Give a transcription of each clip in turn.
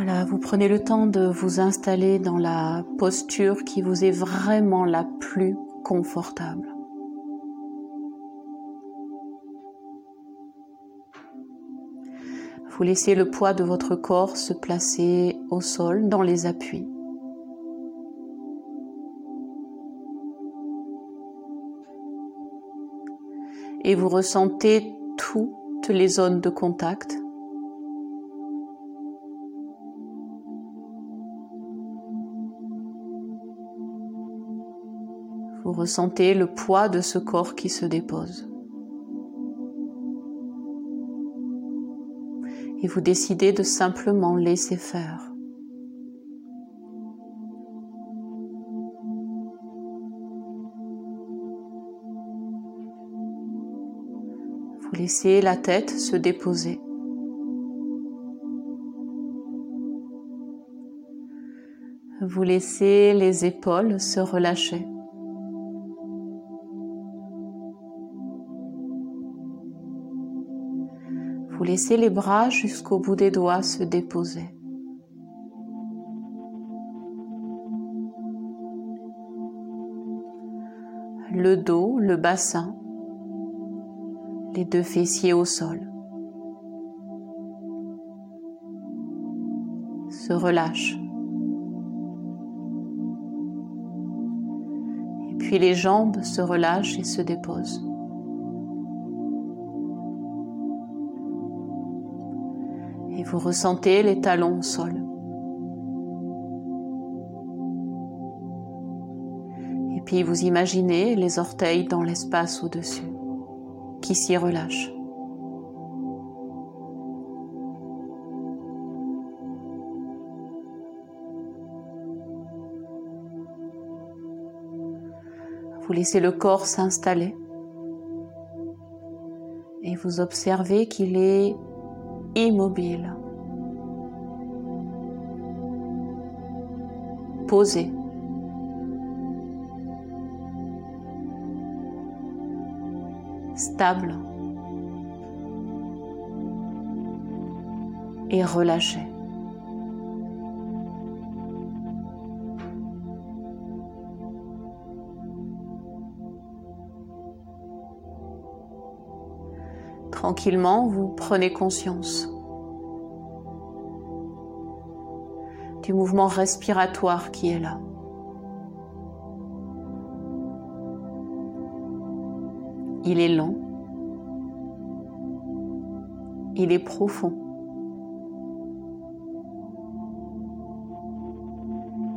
Vous prenez le temps de vous installer dans la posture qui vous est vraiment la plus confortable. Vous laissez le poids de votre corps se placer au sol dans les appuis. Et vous ressentez toutes les zones de contact ressentez le poids de ce corps qui se dépose. Et vous décidez de simplement laisser faire. Vous laissez la tête se déposer. Vous laissez les épaules se relâcher. Laissez les bras jusqu'au bout des doigts se déposer. Le dos, le bassin, les deux fessiers au sol. Se relâche. Et puis les jambes se relâchent et se déposent. Vous ressentez les talons au sol. Et puis vous imaginez les orteils dans l'espace au-dessus qui s'y relâchent. Vous laissez le corps s'installer et vous observez qu'il est immobile, posé. stable et relâché. Tranquillement, vous prenez conscience du mouvement respiratoire qui est là. Il est lent, il est profond,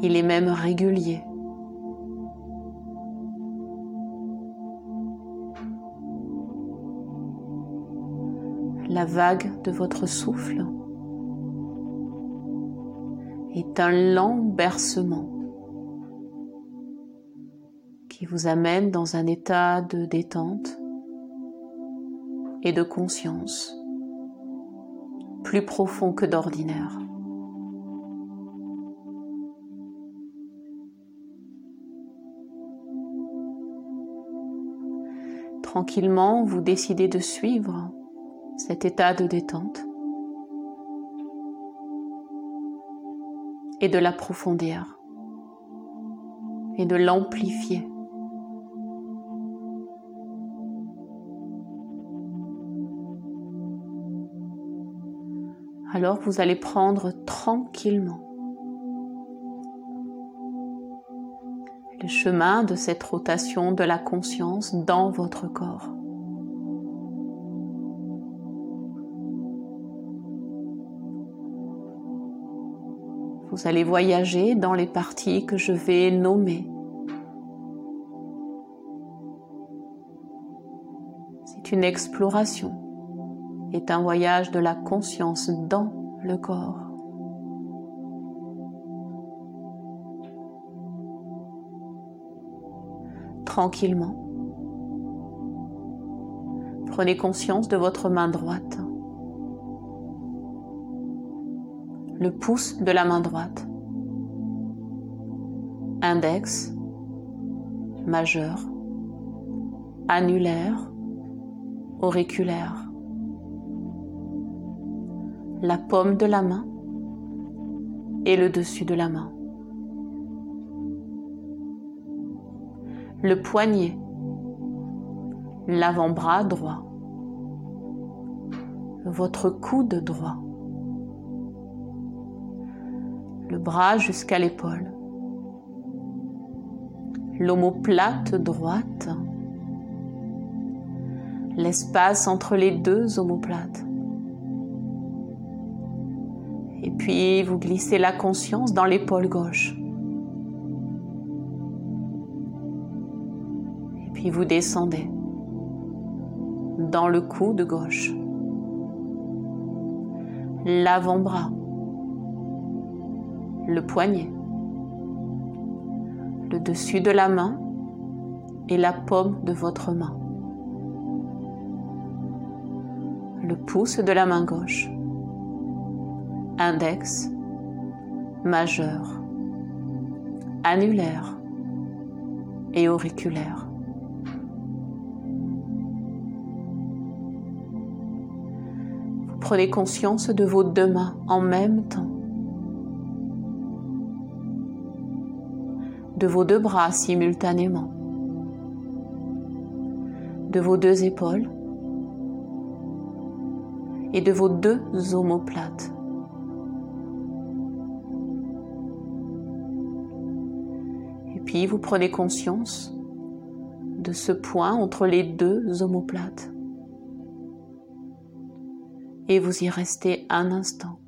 il est même régulier. la vague de votre souffle est un lent bercement qui vous amène dans un état de détente et de conscience plus profond que d'ordinaire. Tranquillement, vous décidez de suivre cet état de détente et de l'approfondir et de l'amplifier. Alors vous allez prendre tranquillement le chemin de cette rotation de la conscience dans votre corps. Vous allez voyager dans les parties que je vais nommer. C'est une exploration, est un voyage de la conscience dans le corps. Tranquillement, prenez conscience de votre main droite. Le pouce de la main droite, index, majeur, annulaire, auriculaire, la paume de la main, et le dessus de la main. Le poignet, l'avant-bras droit, votre coude droit, bras jusqu'à l'épaule, l'omoplate droite, l'espace entre les deux omoplates. Et puis vous glissez la conscience dans l'épaule gauche. Et puis vous descendez dans le coude gauche, l'avant-bras, le poignet, le dessus de la main et la paume de votre main, le pouce de la main gauche, index, majeur, annulaire et auriculaire. Vous prenez conscience de vos deux mains en même temps. De vos deux bras simultanément, de vos deux épaules et de vos deux omoplates. Et puis vous prenez conscience de ce point entre les deux omoplates. Et vous y restez un instant.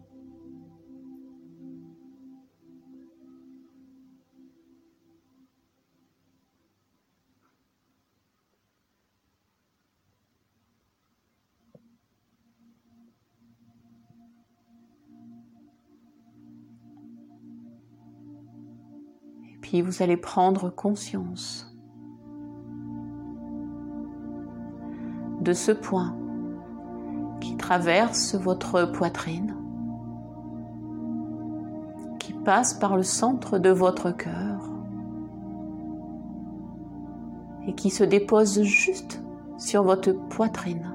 Vous allez prendre conscience de ce point qui traverse votre poitrine, qui passe par le centre de votre cœur et qui se dépose juste sur votre poitrine.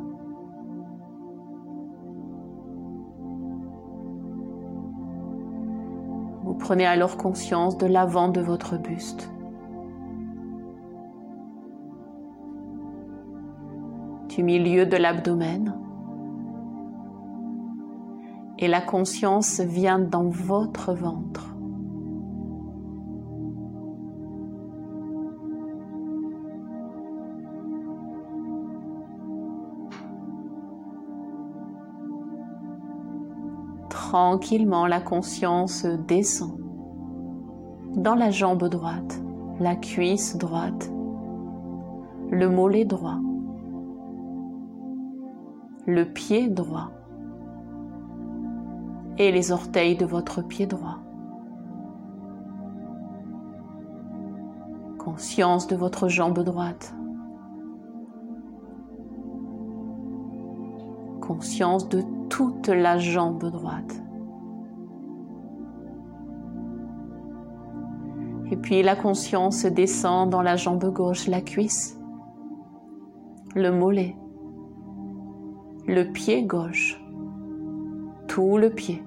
Prenez alors conscience de l'avant de votre buste. Du milieu de l'abdomen. Et la conscience vient dans votre ventre. Tranquillement la conscience descend dans la jambe droite, la cuisse droite, le mollet droit, le pied droit et les orteils de votre pied droit. Conscience de votre jambe droite. Conscience de toute la jambe droite. Et puis la conscience descend dans la jambe gauche, la cuisse, le mollet, le pied gauche, tout le pied,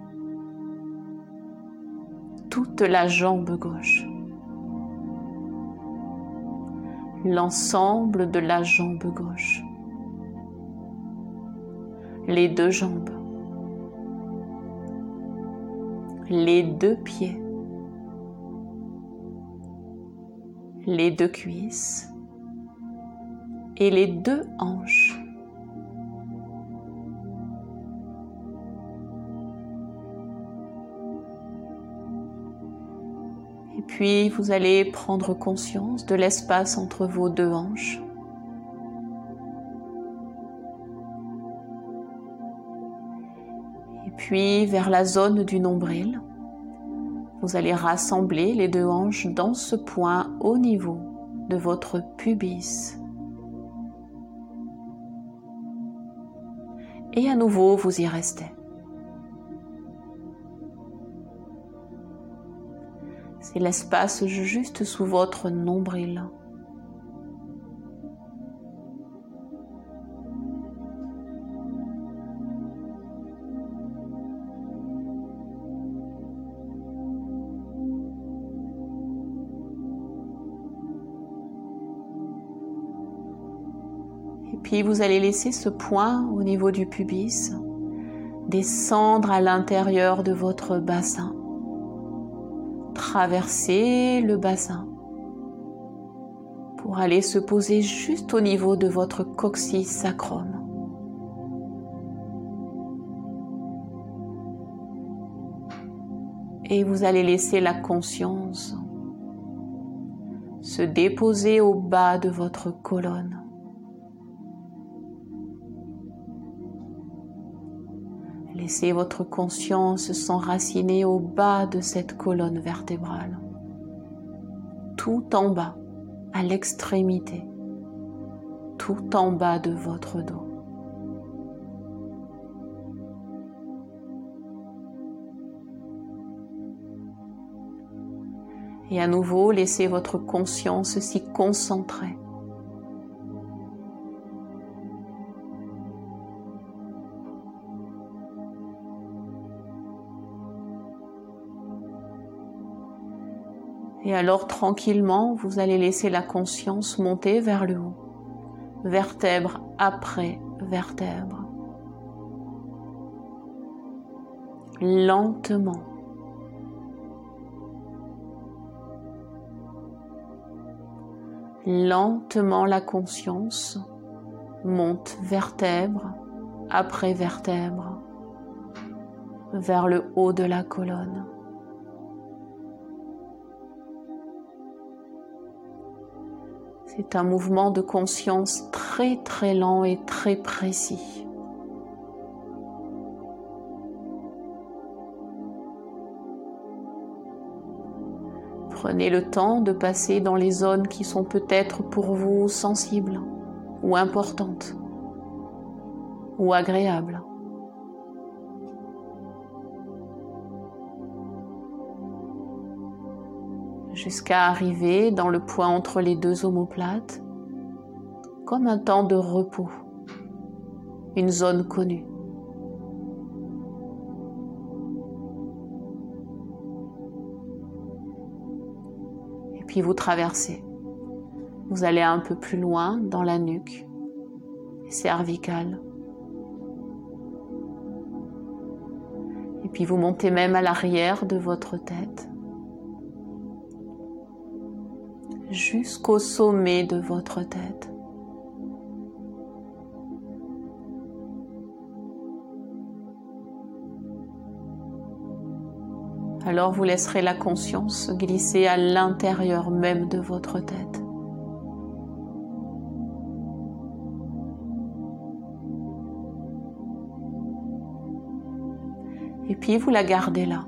toute la jambe gauche, l'ensemble de la jambe gauche, les deux jambes, les deux pieds, les deux cuisses et les deux hanches. Et puis vous allez prendre conscience de l'espace entre vos deux hanches. Et puis vers la zone du nombril. Vous allez rassembler les deux hanches dans ce point au niveau de votre pubis. Et à nouveau, vous y restez. C'est l'espace juste sous votre nombril. Vous allez laisser ce point au niveau du pubis descendre à l'intérieur de votre bassin, traverser le bassin pour aller se poser juste au niveau de votre coccyx sacrum. Et vous allez laisser la conscience se déposer au bas de votre colonne. Laissez votre conscience s'enraciner au bas de cette colonne vertébrale, tout en bas, à l'extrémité, tout en bas de votre dos. Et à nouveau, laissez votre conscience s'y concentrer Et alors tranquillement, vous allez laisser la conscience monter vers le haut, vertèbre après vertèbre. Lentement. Lentement la conscience monte vertèbre après vertèbre vers le haut de la colonne. C'est un mouvement de conscience très très lent et très précis. Prenez le temps de passer dans les zones qui sont peut-être pour vous sensibles ou importantes ou agréables. Jusqu'à arriver dans le point entre les deux omoplates, comme un temps de repos, une zone connue. Et puis vous traversez. Vous allez un peu plus loin dans la nuque, cervicale. Et puis vous montez même à l'arrière de votre tête. Jusqu'au sommet de votre tête. Alors vous laisserez la conscience glisser à l'intérieur même de votre tête. Et puis vous la gardez là.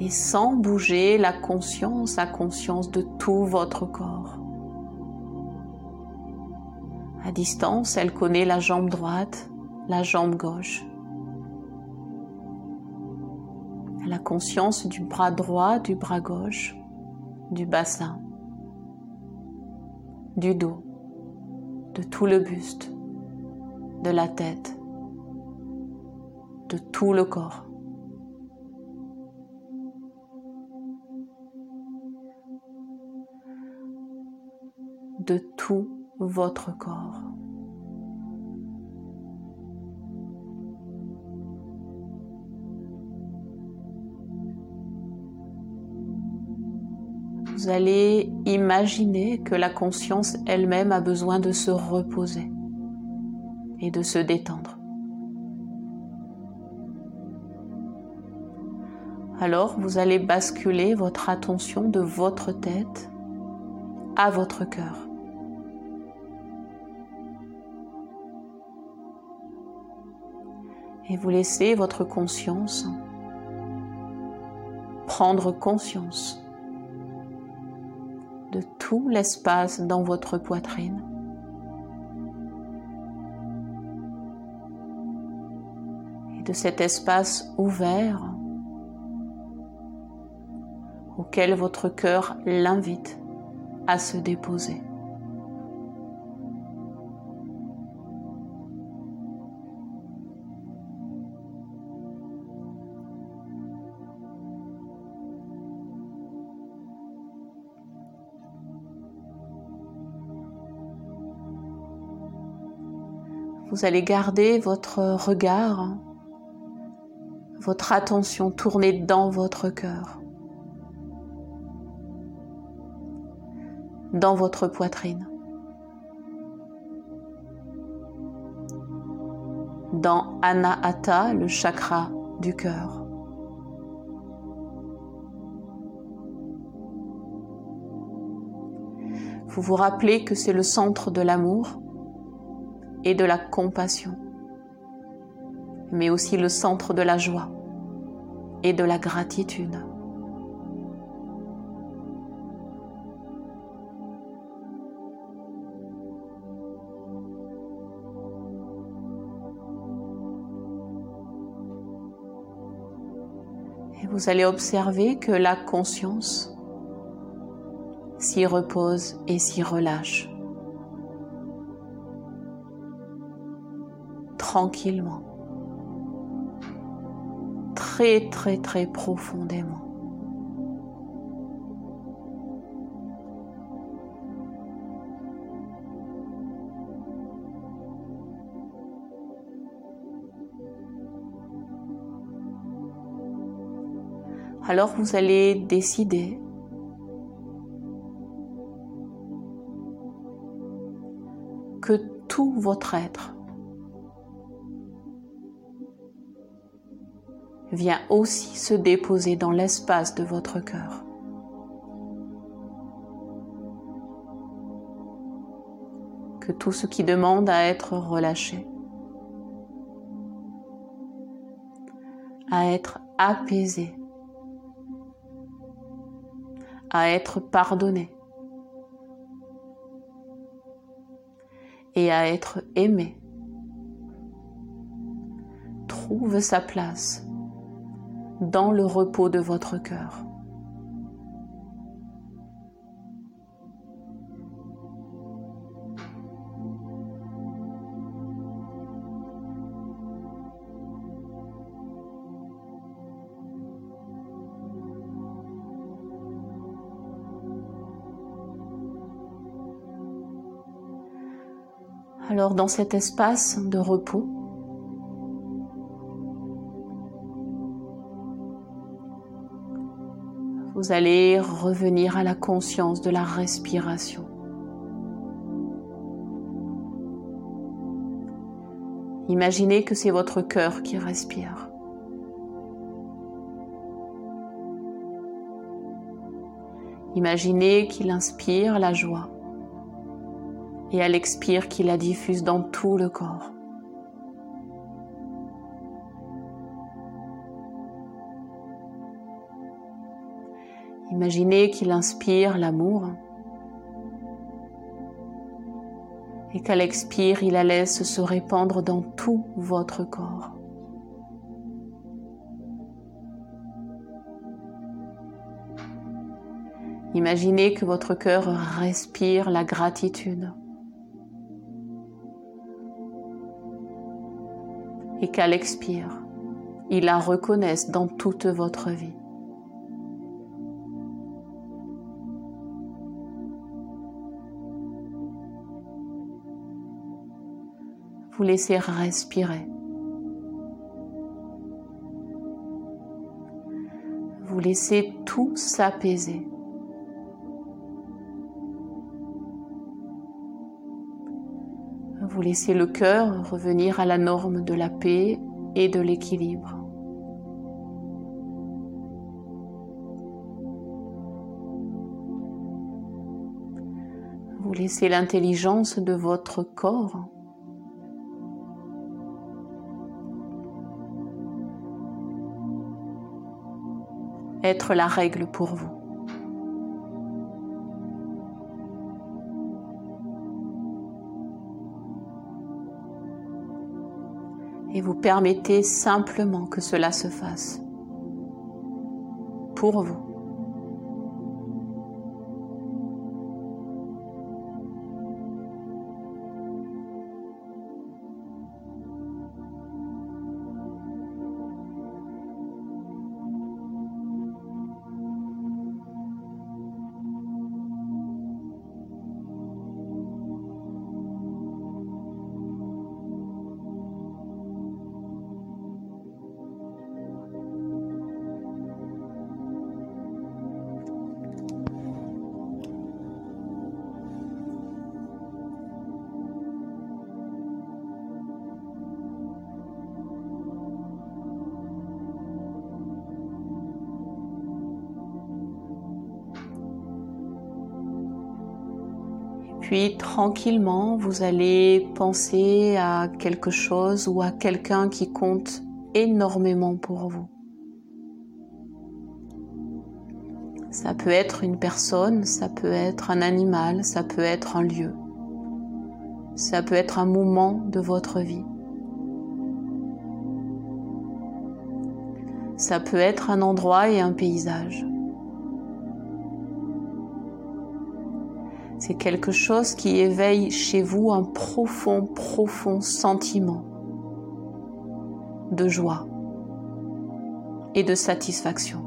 Et sans bouger la conscience à conscience de tout votre corps. À distance, elle connaît la jambe droite, la jambe gauche. Elle a conscience du bras droit, du bras gauche, du bassin, du dos, de tout le buste, de la tête, de tout le corps. De tout votre corps. Vous allez imaginer que la conscience elle-même a besoin de se reposer et de se détendre. Alors vous allez basculer votre attention de votre tête à votre cœur. Et vous laissez votre conscience prendre conscience de tout l'espace dans votre poitrine. Et de cet espace ouvert auquel votre cœur l'invite à se déposer. Vous allez garder votre regard, votre attention tournée dans votre cœur, dans votre poitrine, dans Anahata, le chakra du cœur. Vous vous rappelez que c'est le centre de l'amour et de la compassion, mais aussi le centre de la joie et de la gratitude. Et vous allez observer que la conscience s'y repose et s'y relâche. Tranquillement. Très très très profondément. Alors vous allez décider que tout votre être vient aussi se déposer dans l'espace de votre cœur. Que tout ce qui demande à être relâché, à être apaisé, à être pardonné, et à être aimé trouve sa place dans le repos de votre cœur. Alors dans cet espace de repos, vous allez revenir à la conscience de la respiration. Imaginez que c'est votre cœur qui respire. Imaginez qu'il inspire la joie et elle expire qui la diffuse dans tout le corps. Imaginez qu'il inspire l'amour et qu'elle expire, il la laisse se répandre dans tout votre corps. Imaginez que votre cœur respire la gratitude. et qu'elle expire, il la reconnaisse dans toute votre vie. Vous laissez respirer. Vous laissez tout s'apaiser. Vous laissez le cœur revenir à la norme de la paix et de l'équilibre. Vous laissez l'intelligence de votre corps être la règle pour vous. et vous permettez simplement que cela se fasse pour vous. Puis tranquillement, vous allez penser à quelque chose ou à quelqu'un qui compte énormément pour vous. Ça peut être une personne, ça peut être un animal, ça peut être un lieu. Ça peut être un moment de votre vie. Ça peut être un endroit et un paysage. C'est quelque chose qui éveille chez vous un profond, profond sentiment de joie et de satisfaction.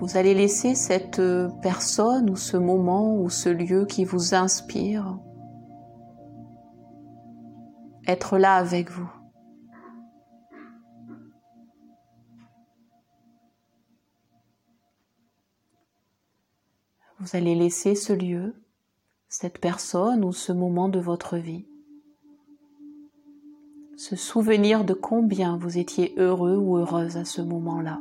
Vous allez laisser cette personne ou ce moment ou ce lieu qui vous inspire être là avec vous. Vous allez laisser ce lieu, cette personne ou ce moment de votre vie se souvenir de combien vous étiez heureux ou heureuse à ce moment-là.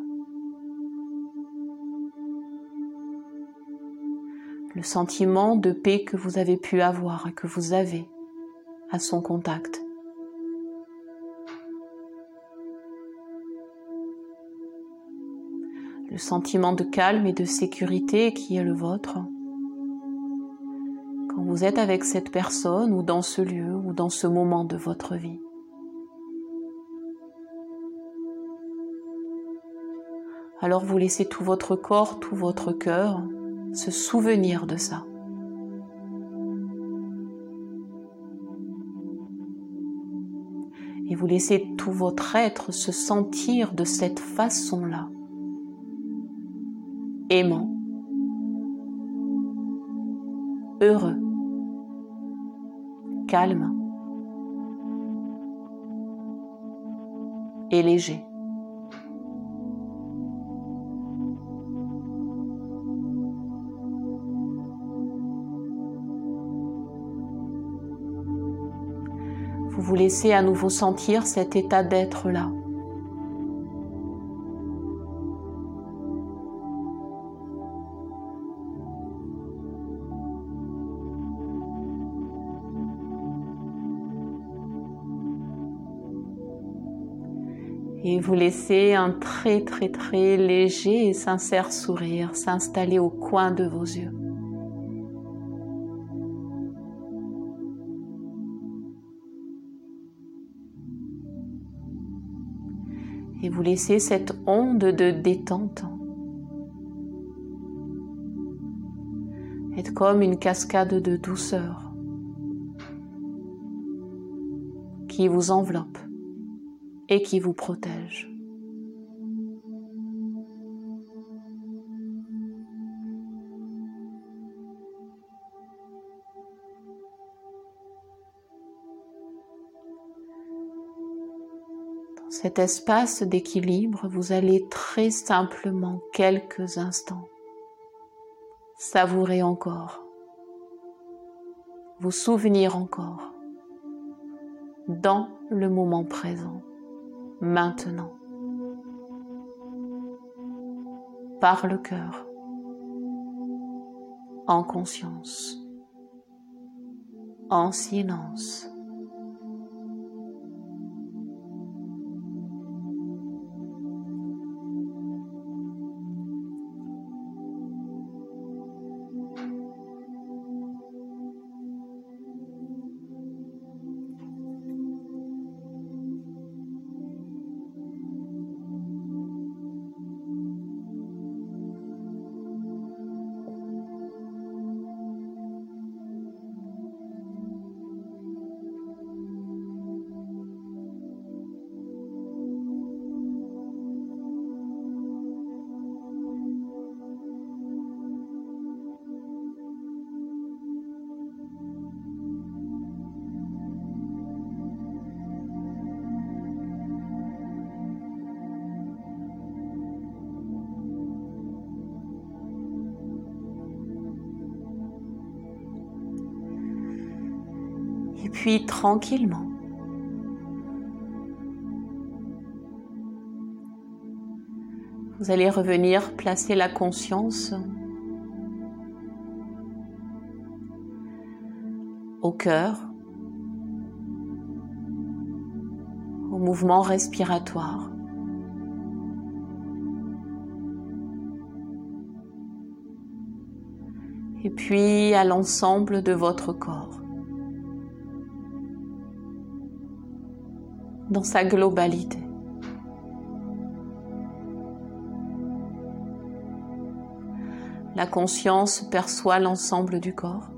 le sentiment de paix que vous avez pu avoir et que vous avez à son contact. Le sentiment de calme et de sécurité qui est le vôtre. Quand vous êtes avec cette personne ou dans ce lieu ou dans ce moment de votre vie. Alors vous laissez tout votre corps, tout votre cœur se souvenir de ça. Et vous laissez tout votre être se sentir de cette façon-là, aimant, heureux, calme et léger. vous laissez à nouveau sentir cet état d'être là. Vous laissez un très très très léger et sincère sourire s'installer au coin de vos yeux. et vous laissez cette onde de détente être comme une cascade de douceur qui vous enveloppe et qui vous protège. cet espace d'équilibre, vous allez très simplement quelques instants savourer encore, vous souvenir encore dans le moment présent, maintenant, par le cœur, en conscience, en silence. Puis tranquillement, Vous allez revenir placer la conscience au cœur, au mouvement respiratoire. Et puis à l'ensemble de votre corps. Dans sa globalité. La conscience perçoit l'ensemble du corps.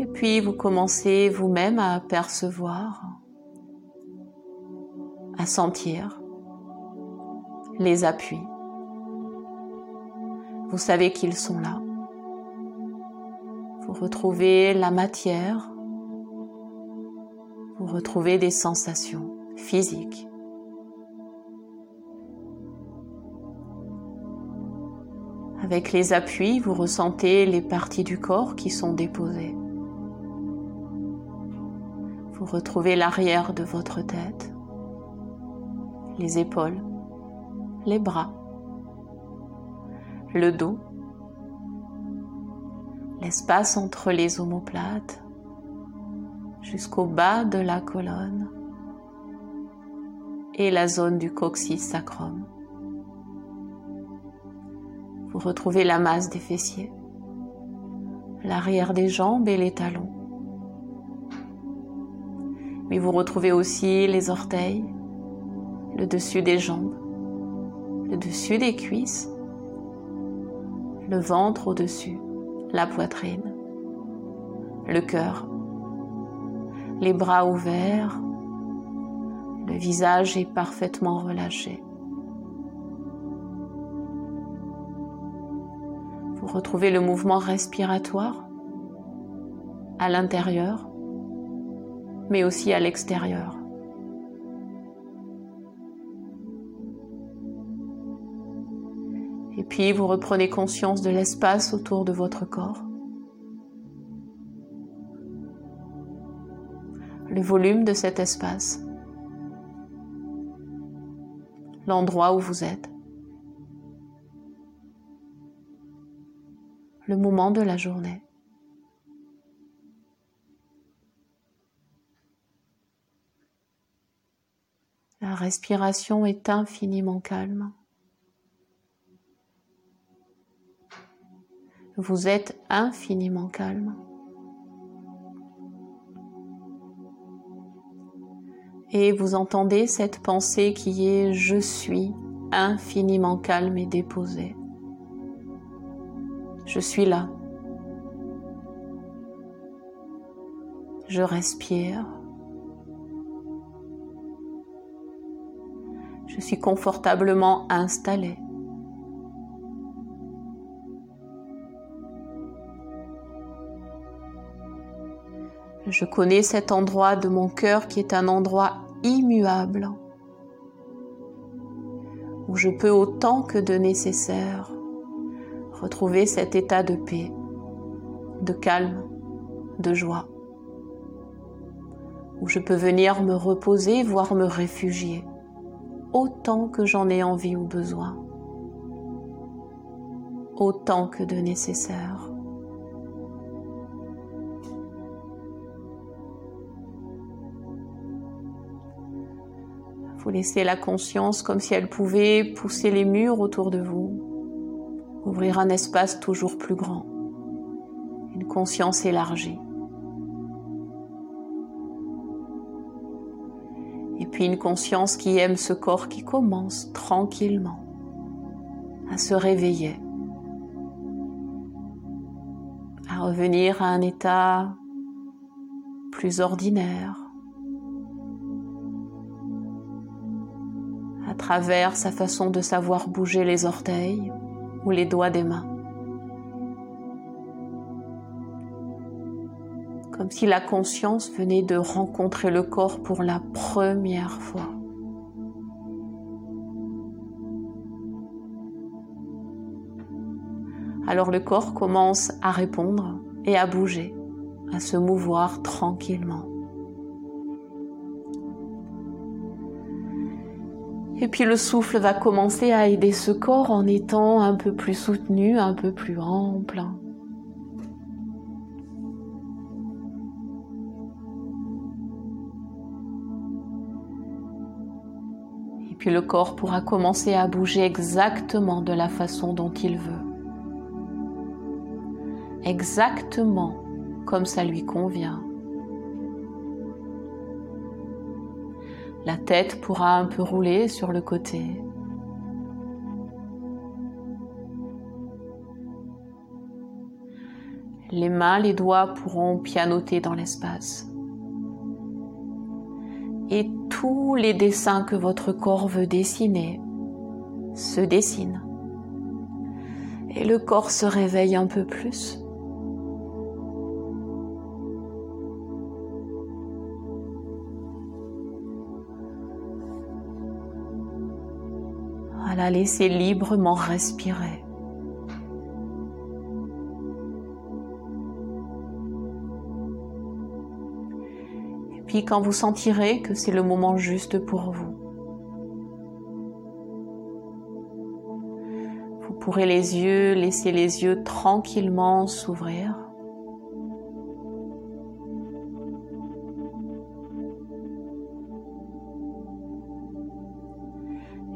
Et puis vous commencez vous-même à percevoir, à sentir les appuis. Vous savez qu'ils sont là. Vous retrouvez la matière vous retrouvez des sensations physiques. Avec les appuis, vous ressentez les parties du corps qui sont déposées. Vous retrouvez l'arrière de votre tête, les épaules, les bras, le dos, l'espace entre les omoplates, jusqu'au bas de la colonne et la zone du coccyx sacrum. Vous retrouvez la masse des fessiers, l'arrière des jambes et les talons. Mais vous retrouvez aussi les orteils, le dessus des jambes, le dessus des cuisses, le ventre au-dessus, la poitrine, le cœur les bras ouverts, le visage est parfaitement relâché. Vous retrouvez le mouvement respiratoire à l'intérieur, mais aussi à l'extérieur. Puis vous reprenez conscience de l'espace autour de votre corps. le volume de cet espace, l'endroit où vous êtes, le moment de la journée. La respiration est infiniment calme. Vous êtes infiniment calme. et vous entendez cette pensée qui est je suis infiniment calme et déposé. Je suis là. Je respire. Je suis confortablement installé. Je connais cet endroit de mon cœur qui est un endroit immuable, où je peux autant que de nécessaire retrouver cet état de paix, de calme, de joie, où je peux venir me reposer, voire me réfugier, autant que j'en ai envie ou besoin, autant que de nécessaire. Vous laissez la conscience comme si elle pouvait pousser les murs autour de vous, ouvrir un espace toujours plus grand, une conscience élargie. Et puis une conscience qui aime ce corps qui commence tranquillement à se réveiller, à revenir à un état plus ordinaire, travers sa façon de savoir bouger les orteils ou les doigts des mains. Comme si la conscience venait de rencontrer le corps pour la première fois. Alors le corps commence à répondre et à bouger à se mouvoir tranquillement. Et puis le souffle va commencer à aider ce corps en étant un peu plus soutenu, un peu plus ample. Et puis le corps pourra commencer à bouger exactement de la façon dont il veut. Exactement comme ça lui convient. La tête pourra un peu rouler sur le côté. Les mains, les doigts pourront pianoter dans l'espace. Et tous les dessins que votre corps veut dessiner se dessinent. Et le corps se réveille un peu plus. La laisser librement respirer. Et puis quand vous sentirez que c'est le moment juste pour vous, vous pourrez les yeux, laisser les yeux tranquillement s'ouvrir.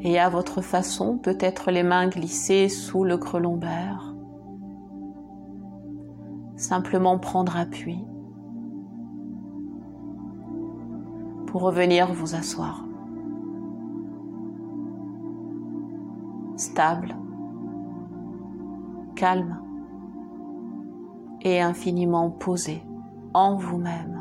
Et à votre façon peut-être les mains glissées sous le creux lombaire. Simplement prendre appui pour revenir vous asseoir. Stable, calme et infiniment posé en vous-même.